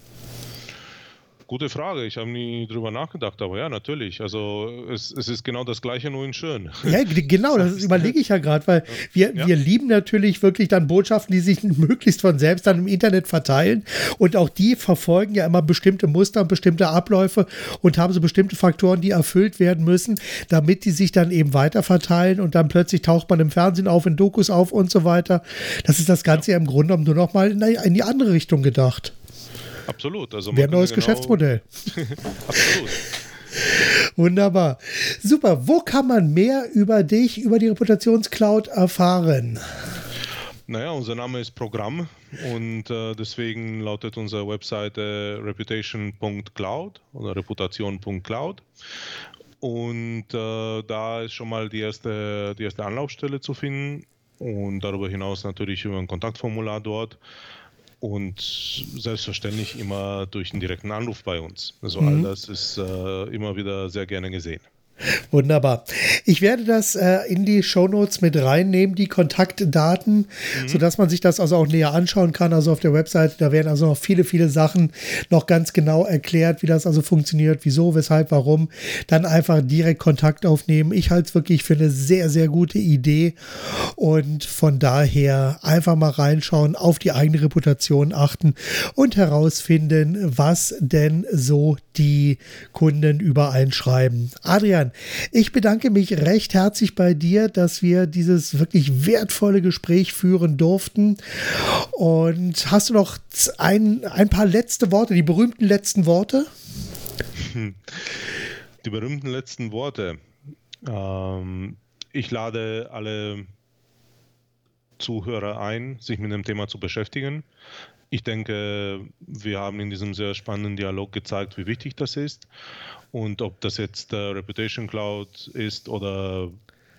Gute Frage. Ich habe nie drüber nachgedacht, aber ja, natürlich. Also es, es ist genau das Gleiche, nur in schön. Ja, genau, das überlege ich ja gerade, weil wir, ja. wir lieben natürlich wirklich dann Botschaften, die sich möglichst von selbst dann im Internet verteilen. Und auch die verfolgen ja immer bestimmte Muster und bestimmte Abläufe und haben so bestimmte Faktoren, die erfüllt werden müssen, damit die sich dann eben weiter verteilen und dann plötzlich taucht man im Fernsehen auf, in Dokus auf und so weiter. Das ist das Ganze ja im Grunde genommen nur noch mal in die andere Richtung gedacht. Absolut. Also Wir haben ein neues genau Geschäftsmodell. Absolut. Wunderbar. Super. Wo kann man mehr über dich, über die Reputationscloud erfahren? Naja, unser Name ist Programm und äh, deswegen lautet unsere Webseite reputation.cloud oder reputation.cloud. Und äh, da ist schon mal die erste, die erste Anlaufstelle zu finden und darüber hinaus natürlich über ein Kontaktformular dort und selbstverständlich immer durch einen direkten Anruf bei uns. Also mhm. all das ist äh, immer wieder sehr gerne gesehen. Wunderbar. Ich werde das äh, in die Shownotes mit reinnehmen, die Kontaktdaten, mhm. sodass man sich das also auch näher anschauen kann. Also auf der Webseite, da werden also noch viele, viele Sachen noch ganz genau erklärt, wie das also funktioniert, wieso, weshalb, warum. Dann einfach direkt Kontakt aufnehmen. Ich halte es wirklich für eine sehr, sehr gute Idee. Und von daher einfach mal reinschauen, auf die eigene Reputation achten und herausfinden, was denn so die Kunden übereinschreiben. Adrian, Christian, ich bedanke mich recht herzlich bei dir, dass wir dieses wirklich wertvolle Gespräch führen durften. Und hast du noch ein, ein paar letzte Worte, die berühmten letzten Worte? Die berühmten letzten Worte. Ähm, ich lade alle Zuhörer ein, sich mit dem Thema zu beschäftigen. Ich denke, wir haben in diesem sehr spannenden Dialog gezeigt, wie wichtig das ist. Und ob das jetzt äh, Reputation Cloud ist oder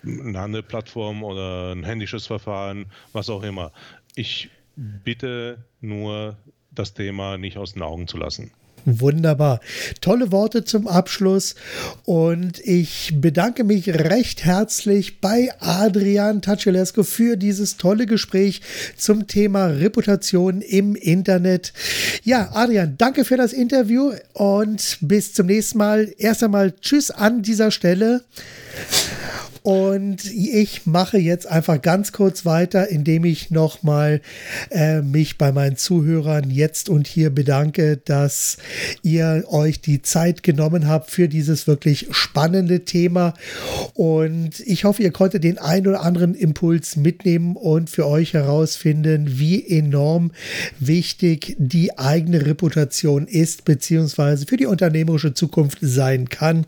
eine andere Plattform oder ein händisches Verfahren, was auch immer. Ich bitte nur, das Thema nicht aus den Augen zu lassen. Wunderbar. Tolle Worte zum Abschluss und ich bedanke mich recht herzlich bei Adrian Tachelesco für dieses tolle Gespräch zum Thema Reputation im Internet. Ja, Adrian, danke für das Interview und bis zum nächsten Mal. Erst einmal Tschüss an dieser Stelle. Und ich mache jetzt einfach ganz kurz weiter, indem ich nochmal äh, mich bei meinen Zuhörern jetzt und hier bedanke, dass ihr euch die Zeit genommen habt für dieses wirklich spannende Thema. Und ich hoffe, ihr konntet den ein oder anderen Impuls mitnehmen und für euch herausfinden, wie enorm wichtig die eigene Reputation ist, beziehungsweise für die unternehmerische Zukunft sein kann.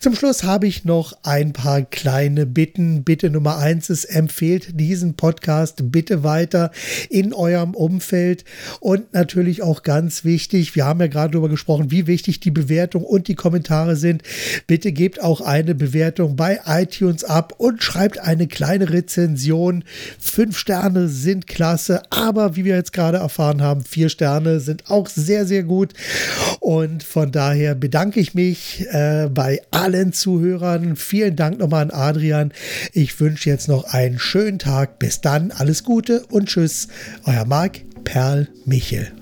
Zum Schluss habe ich noch ein paar kleine kleine Bitten. Bitte Nummer eins ist, empfehlt diesen Podcast bitte weiter in eurem Umfeld. Und natürlich auch ganz wichtig, wir haben ja gerade darüber gesprochen, wie wichtig die Bewertung und die Kommentare sind. Bitte gebt auch eine Bewertung bei iTunes ab und schreibt eine kleine Rezension. Fünf Sterne sind klasse, aber wie wir jetzt gerade erfahren haben, vier Sterne sind auch sehr, sehr gut. Und von daher bedanke ich mich äh, bei allen Zuhörern. Vielen Dank nochmal an Adrian. Ich wünsche jetzt noch einen schönen Tag. Bis dann, alles Gute und tschüss. Euer Marc Perl Michel.